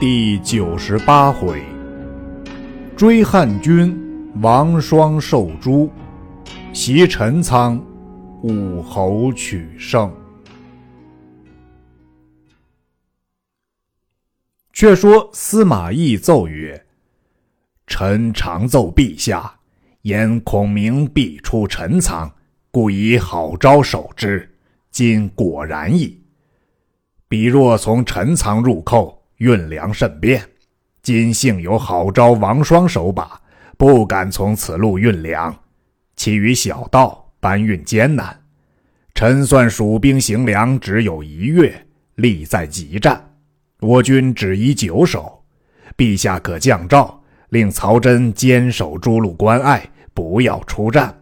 第九十八回，追汉军，王双受诛，袭陈仓，武侯取胜。却说司马懿奏曰：“臣常奏陛下，言孔明必出陈仓，故以好招守之。今果然矣。彼若从陈仓入寇。”运粮甚便，今幸有好招王双手把，不敢从此路运粮。其余小道搬运艰难。臣算蜀兵行粮只有一月，力在急战，我军只宜久守。陛下可降诏，令曹真坚守诸路关隘，不要出战。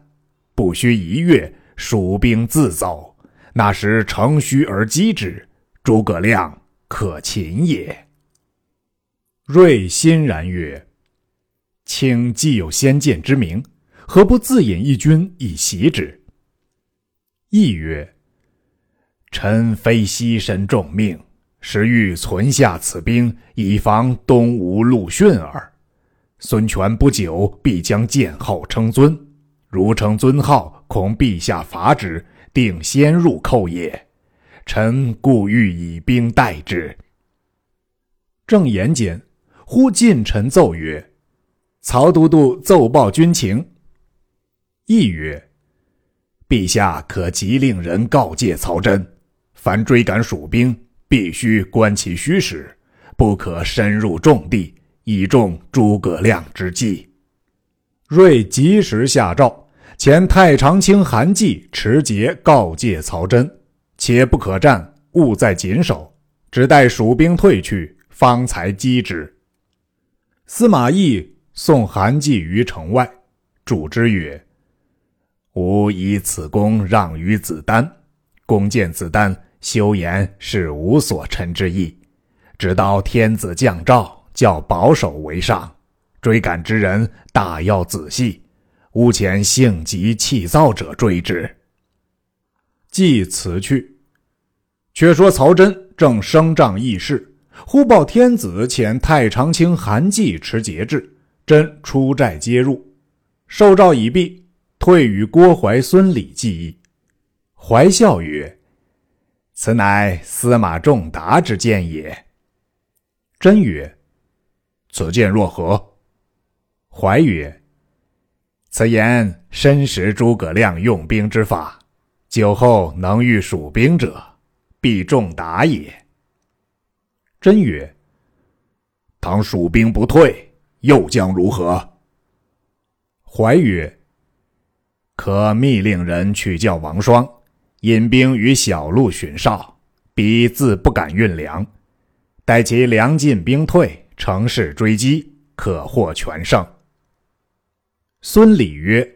不需一月，蜀兵自走。那时乘虚而击之，诸葛亮可擒也。睿欣然曰：“卿既有先见之明，何不自引一军以袭之？”亦曰：“臣非牺牲重命，实欲存下此兵，以防东吴陆逊耳。孙权不久必将建号称尊，如称尊号，恐陛下伐之，定先入寇也。臣故欲以兵待之。”正言间。忽近臣奏曰：“曹都督奏报军情。”亦曰：“陛下可急令人告诫曹真，凡追赶蜀兵，必须观其虚实，不可深入重地，以中诸葛亮之计。”睿及时下诏，遣太常卿韩继持节告诫曹真：“且不可战，务在谨守，只待蜀兵退去，方才击之。”司马懿送韩继于城外，祝之曰：“吾以此功让于子丹。公见子丹修言是无所陈之意，直到天子降诏，叫保守为上。追赶之人，大要仔细，勿遣性急气躁者追之。”既辞去。却说曹真正升帐议事。忽报天子遣太常卿韩继持节制，真出寨接入，受诏已毕，退与郭淮、孙礼计议。怀笑曰：“此乃司马仲达之见也。”真曰：“此见若何？”怀曰：“此言深识诸葛亮用兵之法，久后能御蜀兵者，必仲达也。”真曰：“倘蜀兵不退，又将如何？”怀曰：“可密令人去叫王双，引兵于小路巡哨，彼自不敢运粮。待其粮尽兵退，乘势追击，可获全胜。”孙礼曰：“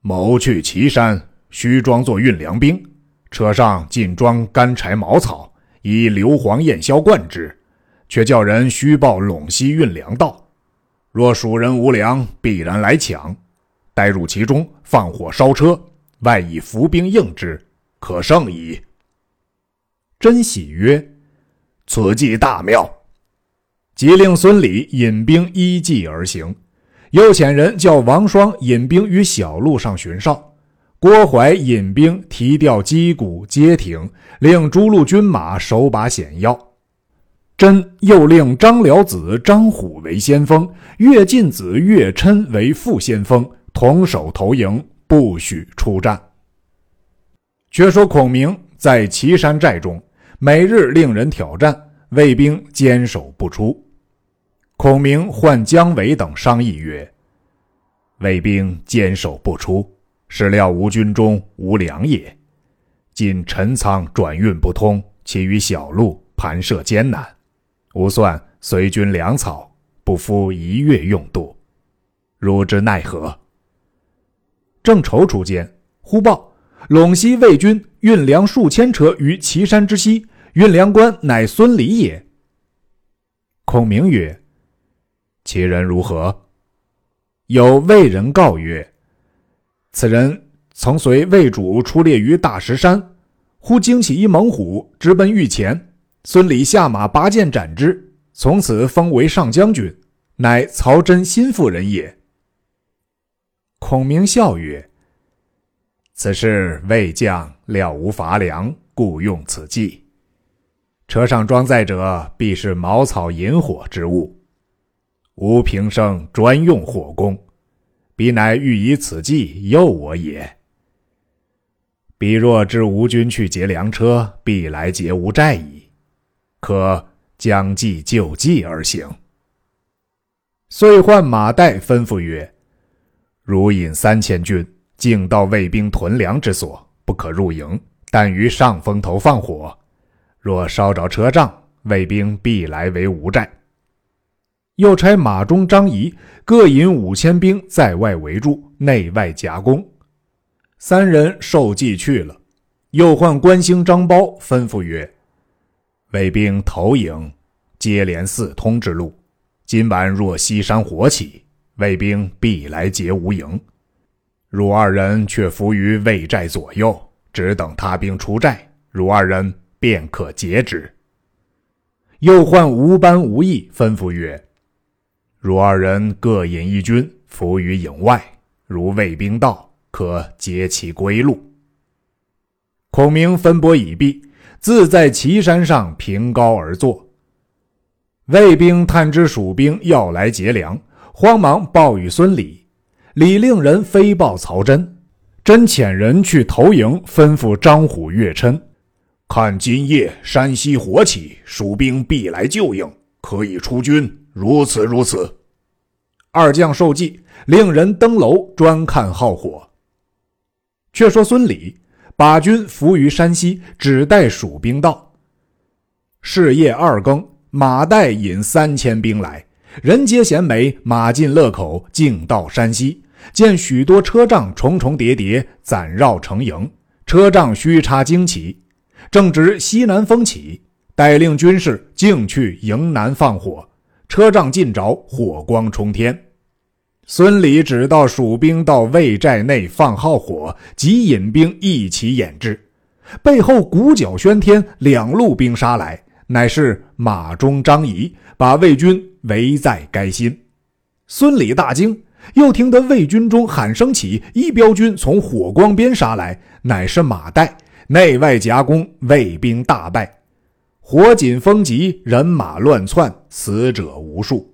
谋去岐山，须装作运粮兵，车上尽装干柴茅草。”以硫磺焰硝灌之，却叫人虚报陇西运粮道。若蜀人无粮，必然来抢。待入其中，放火烧车，外以伏兵应之，可胜矣。真喜曰：“此计大妙。”即令孙礼引兵依计而行，又遣人叫王双引兵于小路上巡哨。郭淮引兵提调击鼓街亭，令诸路军马守把险要。真又令张辽子张虎为先锋，乐进子乐琛为副先锋，同守投营，不许出战。却说孔明在岐山寨中，每日令人挑战，卫兵坚守不出。孔明唤姜维等商议曰：“卫兵坚守不出。”始料吴军中无粮也，今陈仓转运不通，其余小路盘涉艰难，吾算随军粮草不敷一月用度，汝之奈何？正踌躇间，忽报陇西魏军运粮数千车于岐山之西，运粮官乃孙礼也。孔明曰：“其人如何？”有魏人告曰。此人曾随魏主出猎于大石山，忽惊起一猛虎，直奔御前。孙礼下马拔剑斩之，从此封为上将军，乃曹真心腹人也。”孔明笑曰：“此事魏将料无乏粮，故用此计。车上装载者必是茅草引火之物，吾平生专用火攻，彼乃欲以此计诱我也。”彼若知吴军去劫粮车，必来劫吴寨矣。可将计就计而行。遂唤马岱吩咐曰：“如引三千军，径到魏兵屯粮之所，不可入营，但于上风头放火。若烧着车仗，魏兵必来围吴寨。”又差马忠、张仪各引五千兵在外围住，内外夹攻。三人受计去了，又唤关兴、张苞，吩咐曰：“魏兵投营，接连四通之路。今晚若西山火起，魏兵必来劫吴营。汝二人却伏于魏寨左右，只等他兵出寨，汝二人便可截之。”又唤吴班、吴懿，吩咐曰：“汝二人各引一军，伏于营外，如魏兵到。”可截其归路。孔明分拨已毕，自在岐山上凭高而坐。魏兵探知蜀兵要来劫粮，慌忙报与孙礼。礼令人飞报曹真，真遣人去投营，吩咐张虎、岳琛：看今夜山西火起，蜀兵必来救应，可以出军。如此如此。二将受计，令人登楼专看号火。却说孙礼把军伏于山西，只待蜀兵到。是夜二更，马岱引三千兵来，人皆贤美，马进乐口，径到山西，见许多车仗重重叠叠，攒绕成营，车仗虚插旌旗。正值西南风起，带令军士径去营南放火，车仗尽着，火光冲天。孙礼只道蜀兵到魏寨内放号火，即引兵一起掩之。背后鼓角喧天，两路兵杀来，乃是马忠、张仪把魏军围在该心。孙礼大惊，又听得魏军中喊声起，一彪军从火光边杀来，乃是马岱，内外夹攻，魏兵大败，火紧风急，人马乱窜，死者无数。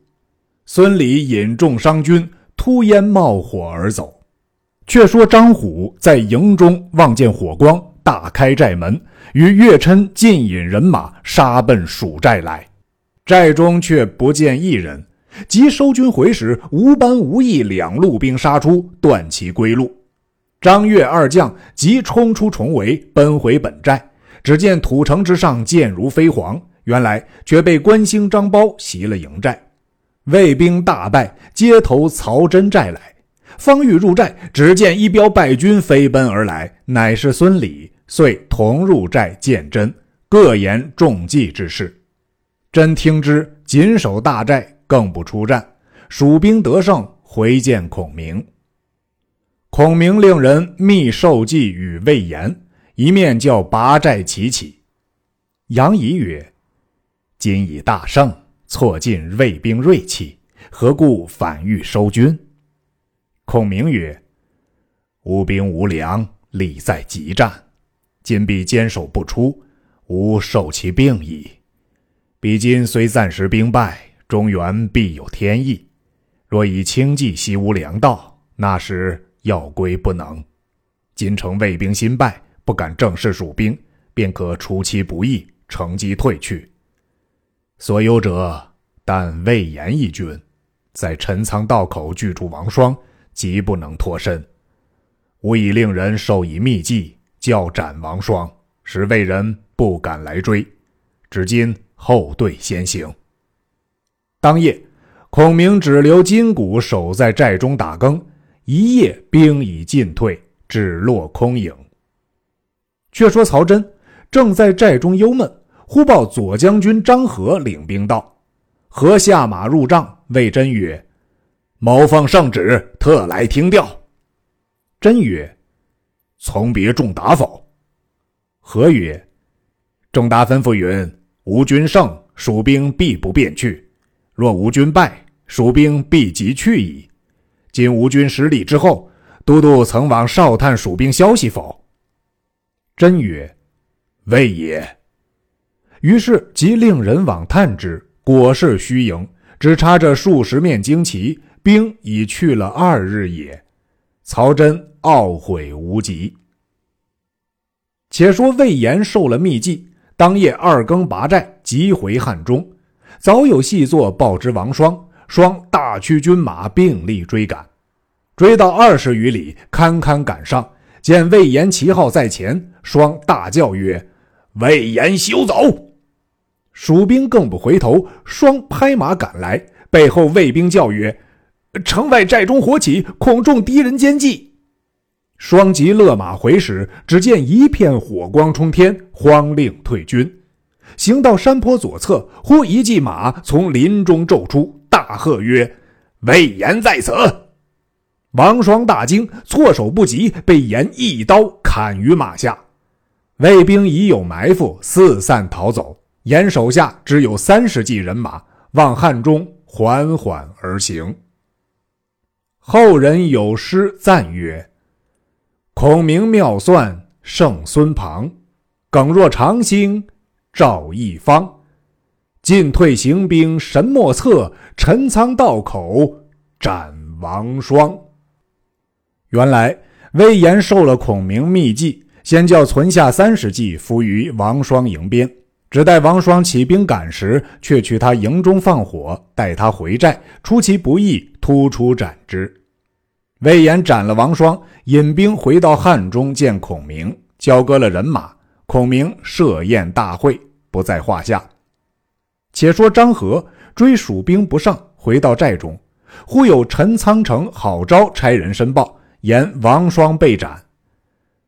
孙礼引众伤军。突烟冒火而走。却说张虎在营中望见火光，大开寨门，与岳琛尽引人马杀奔蜀寨来。寨中却不见一人。即收军回时，吴班、吴懿两路兵杀出，断其归路。张岳二将即冲出重围，奔回本寨。只见土城之上箭如飞蝗，原来却被关兴、张苞袭了营寨。魏兵大败，街头曹真寨来。方欲入寨，只见一彪败军飞奔而来，乃是孙礼。遂同入寨见真，各言中计之事。真听之，紧守大寨，更不出战。蜀兵得胜，回见孔明。孔明令人密授计与魏延，一面叫拔寨齐起。杨仪曰：“今已大胜。”挫尽魏兵锐气，何故反欲收军？孔明曰：“吴兵无粮，力在急战，今必坚守不出，吾受其病矣。彼今虽暂时兵败，中原必有天意。若以轻骑袭吴粮道，那时要归不能。今城魏兵新败，不敢正视蜀兵，便可出其不意，乘机退去。”所有者，但魏延一军，在陈仓道口拒住王双，即不能脱身。吾已令人授以秘计，叫斩王双，使魏人不敢来追。至今后队先行。当夜，孔明只留金鼓守在寨中打更，一夜兵已尽退，只落空影。却说曹真正在寨中忧闷。忽报左将军张合领兵到，合下马入帐，谓真曰：“某奉圣旨，特来听调。”真曰：“从别仲达否？”合曰：“仲达吩咐云，吴军胜，蜀兵必不便去；若吴军败，蜀兵必即去矣。今吴军失利之后，都督曾往哨探蜀兵消息否？”真曰：“未也。”于是即令人往探之，果是虚营，只插着数十面旌旗，兵已去了二日也。曹真懊悔无极。且说魏延受了密计，当夜二更拔寨，急回汉中。早有细作报之王双，双大驱军马并力追赶，追到二十余里，堪堪赶上，见魏延旗号在前，双大叫曰：“魏延休走！”蜀兵更不回头，双拍马赶来，背后卫兵叫曰：“城外寨中火起，恐中敌人奸计。”双即勒马回时，只见一片火光冲天，慌令退军。行到山坡左侧，忽一骑马从林中骤出，大喝曰：“魏延在此！”王双大惊，措手不及，被延一刀砍于马下。魏兵已有埋伏，四散逃走。延手下只有三十骑人马，往汉中缓缓而行。后人有诗赞曰。孔明妙算胜孙庞，耿若长星照一方。进退行兵神莫测，陈仓道口斩王双。原来魏延受了孔明密计，先叫存下三十骑伏于王双营边，只待王双起兵赶时，却去他营中放火，待他回寨，出其不意，突出斩之。魏延斩了王双，引兵回到汉中见孔明，交割了人马。孔明设宴大会，不在话下。且说张合追蜀兵不上，回到寨中，忽有陈仓城郝昭差人申报，言王双被斩。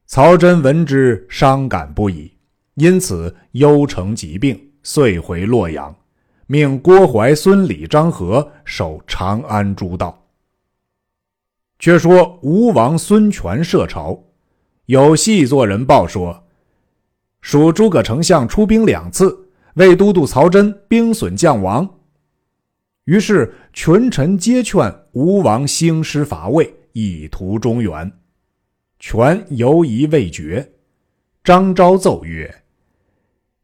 曹真闻之，伤感不已，因此忧成疾病，遂回洛阳，命郭淮、孙礼、张合守长安诸道。却说吴王孙权设朝，有细作人报说，蜀诸葛丞相出兵两次，为都督曹真兵损将亡。于是群臣皆劝吴王兴师伐魏，以图中原。权犹疑未决。张昭奏曰：“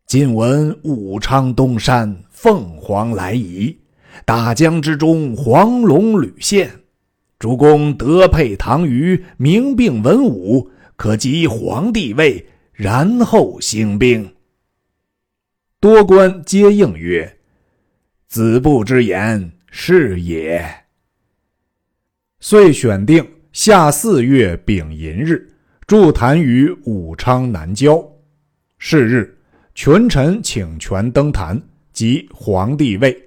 今闻武昌东山凤凰来仪，大江之中黄龙屡现。”主公德配唐虞，明并文武，可即皇帝位，然后兴兵。多官皆应曰：“子布之言是也。”遂选定夏四月丙寅日，筑坛于武昌南郊。是日，群臣请权登坛，即皇帝位，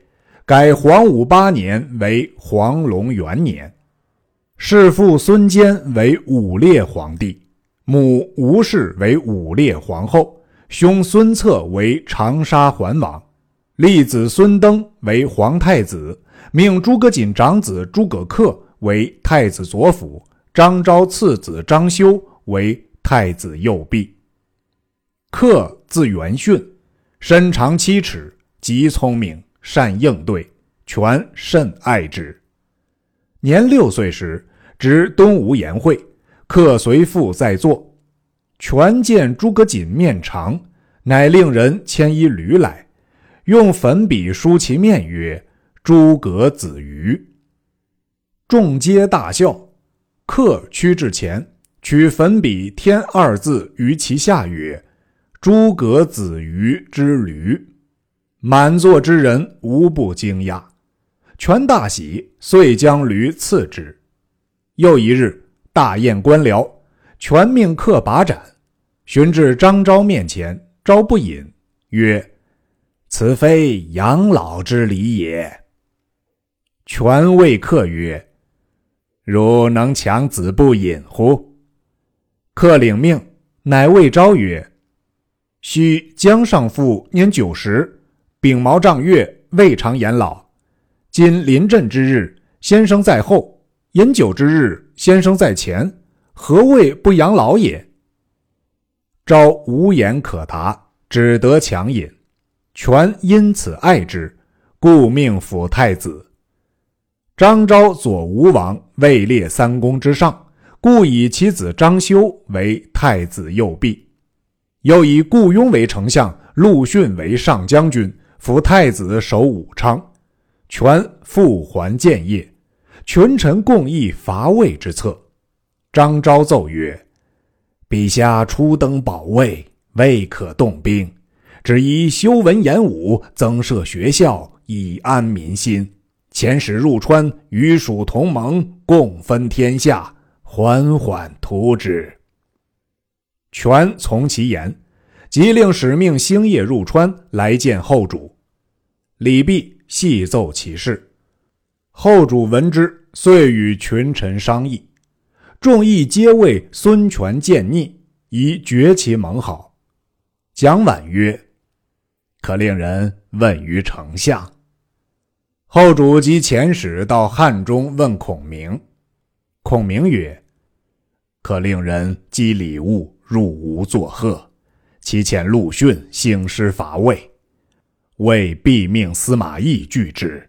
改黄武八年为黄龙元年。弑父孙坚为武烈皇帝，母吴氏为武烈皇后，兄孙策为长沙桓王，立子孙登为皇太子，命诸葛瑾长子诸葛恪为太子左辅，张昭次子张修为太子右弼。恪字元训，身长七尺，极聪明，善应对，权甚爱之。年六岁时。值东吴言会，客随父在座。权见诸葛瑾面长，乃令人牵一驴来，用粉笔书其面曰：“诸葛子瑜。”众皆大笑。客趋至前，取粉笔添二字于其下曰：“诸葛子瑜之驴。”满座之人无不惊讶。权大喜，遂将驴赐之。又一日，大宴官僚，全命客把盏，寻至张昭面前，昭不饮，曰：“此非养老之礼也。”权谓客曰：“汝能强子不饮乎？”客领命，乃谓昭曰：“须江上父年九十，秉毛丈月，未尝言老。今临阵之日，先生在后。”饮酒之日，先生在前，何谓不养老也？昭无言可答，只得强饮。权因此爱之，故命辅太子。张昭左吴王位列三公之上，故以其子张修为太子右弼，又以顾雍为丞相，陆逊为上将军，辅太子守武昌，权复还建业，群臣共议伐魏之策。张昭奏曰：“陛下初登宝位，未可动兵，只宜修文言武，增设学校，以安民心。”遣使入川，与蜀同盟，共分天下，缓缓图之。权从其言，即令使命星夜入川来见后主。李泌细奏其事，后主闻之，遂与群臣商议，众议皆为孙权见逆，以绝其盟好。蒋琬曰：“可令人问于丞相。”后主即遣使到汉中问孔明，孔明曰：“可令人积礼物入吴作贺，其遣陆逊兴师伐魏，魏必命司马懿拒之。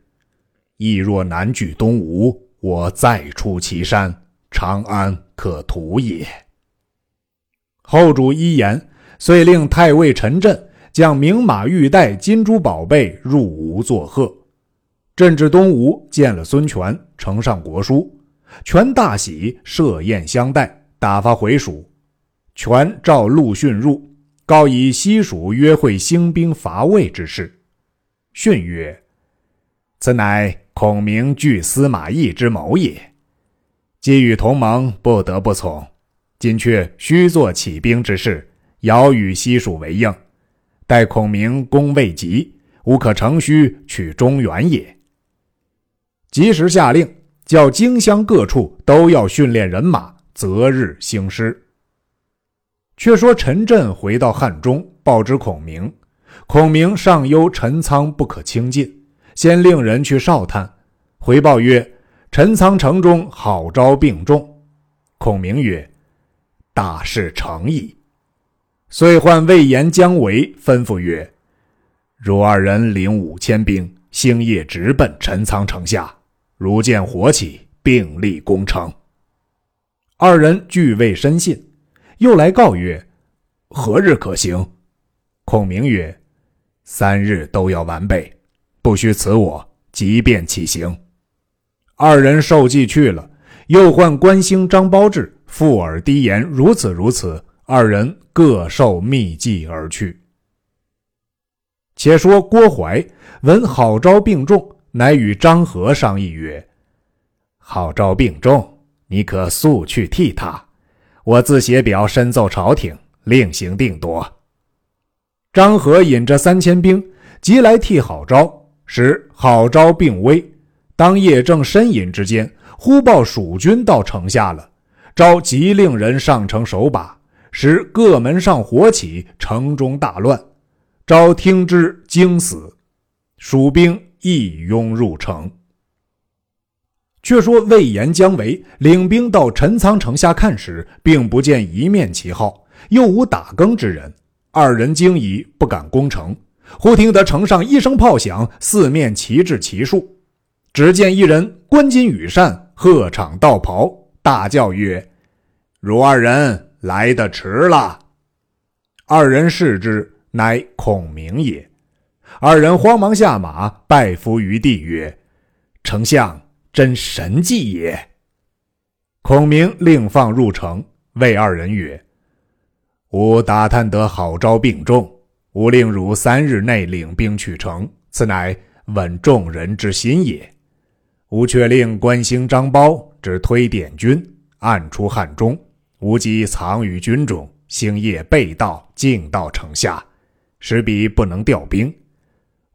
懿若南拒东吴，我再出祁山，长安可图也。”后主一言，遂令太尉陈震将名马玉带、金珠宝贝入吴作贺。朕至东吴，见了孙权，呈上国书，权大喜，设宴相待，打发回蜀。权召陆逊入，告以西蜀约会兴兵伐魏之事。逊曰：“此乃孔明拒司马懿之谋也。既与同盟，不得不从。今却须做起兵之事，遥与西蜀为应。待孔明攻未及，吾可乘虚取中原也。”及时下令，叫荆襄各处都要训练人马，择日兴师。却说陈震回到汉中，报知孔明。孔明上忧陈仓不可轻进，先令人去哨探，回报曰：“陈仓城中好招病重。”孔明曰：“大事成矣。”遂唤魏延、姜维，吩咐曰：“汝二人领五千兵，星夜直奔陈仓城下。”如见火起，并立攻城。二人俱未深信，又来告曰：“何日可行？”孔明曰：“三日都要完备，不须辞我，即便起行。”二人受计去了。又唤关兴、张苞至，附耳低言：“如此如此。”二人各受密计而去。且说郭淮闻郝昭病重。乃与张合商议曰：“郝昭病重，你可速去替他。我自写表申奏朝廷，另行定夺。”张合引着三千兵，即来替郝昭。时郝昭病危，当夜正呻吟之间，忽报蜀军到城下了。昭急令人上城守把，使各门上火起，城中大乱。昭听之，惊死。蜀兵。一拥入城。却说魏延、姜维领兵到陈仓城下看时，并不见一面旗号，又无打更之人。二人惊疑，不敢攻城。忽听得城上一声炮响，四面旗帜齐竖。只见一人冠巾羽扇，鹤氅道袍，大叫曰：“汝二人来得迟了！”二人视之，乃孔明也。二人慌忙下马，拜伏于地，曰：“丞相真神迹也。”孔明令放入城，谓二人曰：“吾打探得郝昭病重，吾令汝三日内领兵去城，此乃稳众人之心也。吾却令关兴、张苞之推点军，暗出汉中，吾即藏于军中，星夜备道，进到城下，使彼不能调兵。”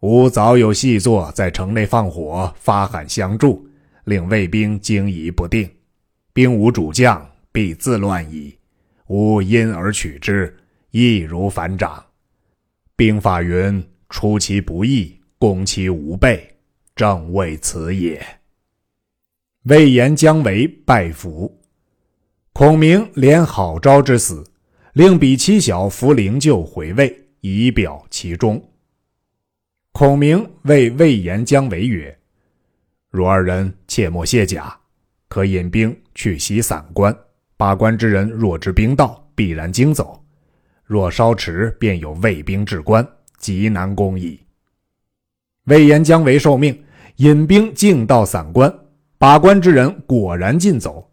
吾早有细作，在城内放火，发喊相助，令卫兵惊疑不定，兵无主将，必自乱矣。吾因而取之，易如反掌。兵法云：“出其不意，攻其无备。”正为此也。魏延、姜维拜服。孔明连郝昭之死，令彼妻小扶灵柩回魏，以表其忠。孔明谓魏延、姜维曰：“汝二人切莫卸甲，可引兵去袭散关。把关之人若知兵道，必然惊走；若稍迟，便有魏兵至关，极难攻矣。”魏延、姜维受命，引兵径到散关。把关之人果然尽走。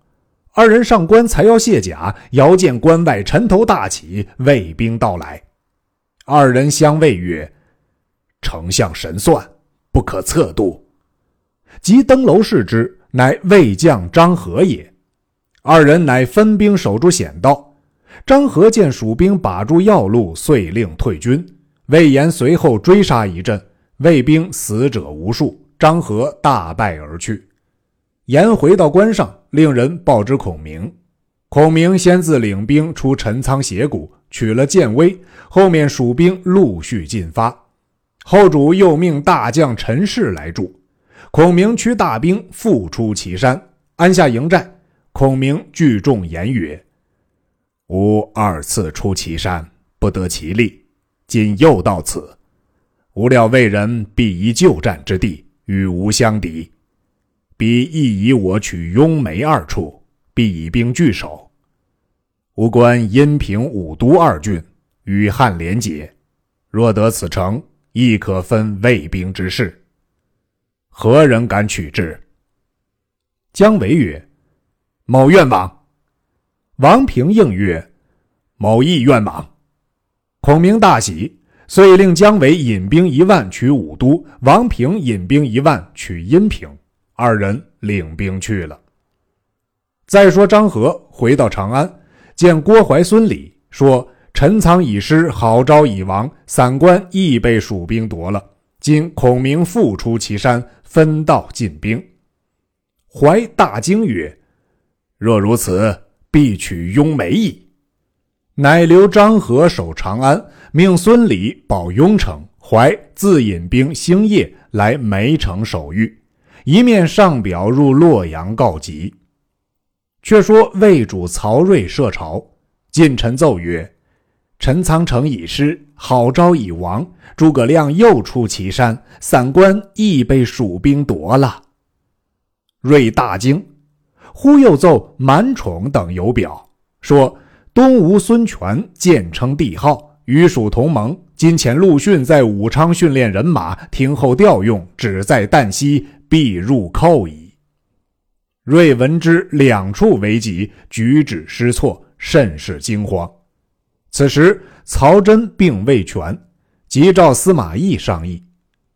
二人上关，才要卸甲，遥见关外尘头大起，魏兵到来。二人相谓曰：“丞相神算，不可测度。”即登楼视之，乃魏将张合也。二人乃分兵守住险道。张合见蜀兵把住要路，遂令退军。魏延随后追杀一阵，魏兵死者无数，张合大败而去。延回到关上，令人报知孔明。孔明先自领兵出陈仓斜谷，取了建威。后面蜀兵陆续进发，后主又命大将陈氏来助。孔明驱大兵复出祁山，安下营寨。孔明聚众言曰：“吾二次出祁山，不得其利，今又到此，吾料魏人必以旧战之地与吾相敌，彼亦以我取雍眉二处，必以兵拒守。”吾观阴平、武都二郡与汉连结，若得此城，亦可分魏兵之事。何人敢取之？姜维曰：“某愿往。”王平应曰：“某亦愿往。”孔明大喜，遂令姜维引兵一万取武都，王平引兵一万取阴平。二人领兵去了。再说张合回到长安。见郭淮、孙礼说：“陈仓已失，郝昭已亡，散关亦被蜀兵夺了。今孔明复出祁山，分道进兵。”怀大惊曰：“若如此，必取雍眉矣。”乃留张合守长安，命孙礼保雍城，怀自引兵星夜来梅城守御，一面上表入洛阳告急。却说魏主曹睿设朝，近臣奏曰：“陈仓城已失，郝昭已亡，诸葛亮又出祁山，散关亦被蜀兵夺了。”睿大惊，忽又奏满宠等有表，说东吴孙权渐称帝号，与蜀同盟，今遣陆逊在武昌训练人马，听候调用，只在旦夕必入寇矣。睿闻之，两处危急，举止失措，甚是惊慌。此时，曹真并未全，即召司马懿商议。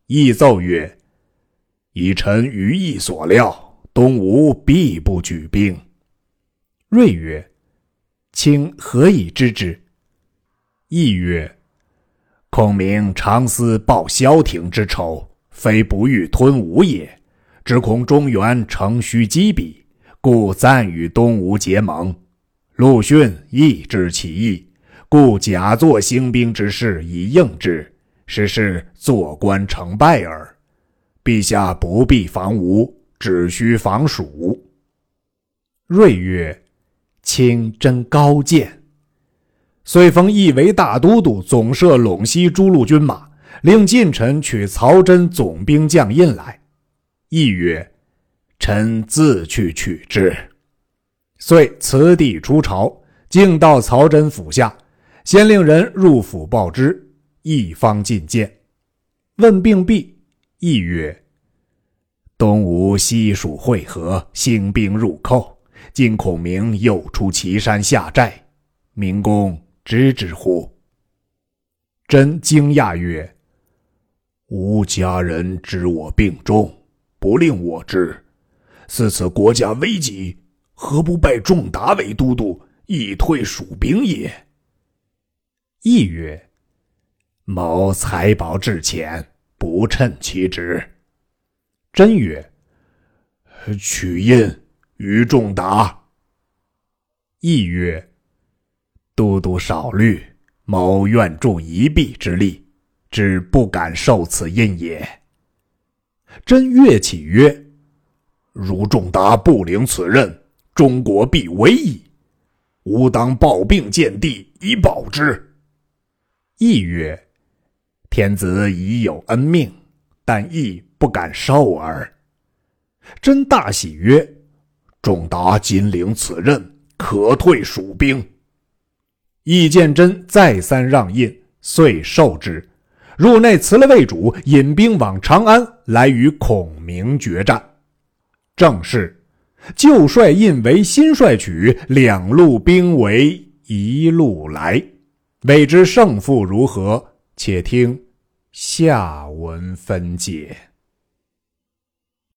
懿奏曰：“以臣于意所料，东吴必不举兵。”睿曰：“卿何以知之？”懿曰：“孔明常思报萧亭之仇，非不欲吞吴也。”只恐中原乘虚击彼，故暂与东吴结盟。陆逊亦知其意，故假作兴兵之势以应之，实是坐观成败耳。陛下不必防吴，只需防蜀。睿曰：“卿真高见。”遂封义为大都督，总摄陇西诸路军马，令近臣取曹真总兵将印来。亦曰：“臣自去取之。”遂辞帝出朝，径到曹真府下，先令人入府报之，一方觐见。问病毕，亦曰：“东吴西蜀会合，兴兵入寇，今孔明又出祁山下寨，明公知之乎？”真惊讶曰：“吾家人知我病重。”不令我知，似此国家危急，何不拜仲达为都督，以退蜀兵也？亦曰：“某财宝至浅，不称其职。”真曰：“取印于仲达。”亦曰：“都督少虑，某愿助一臂之力，只不敢受此印也。”真跃起曰：“如仲达不领此任，中国必危矣。吾当抱病见帝，以保之。”亦曰：“天子已有恩命，但亦不敢受耳。”真大喜曰：“仲达今领此任，可退蜀兵。”易见真再三让印，遂受之。入内辞了魏主，引兵往长安，来与孔明决战。正是旧帅印为新帅取，两路兵为一路来。未知胜负如何？且听下文分解。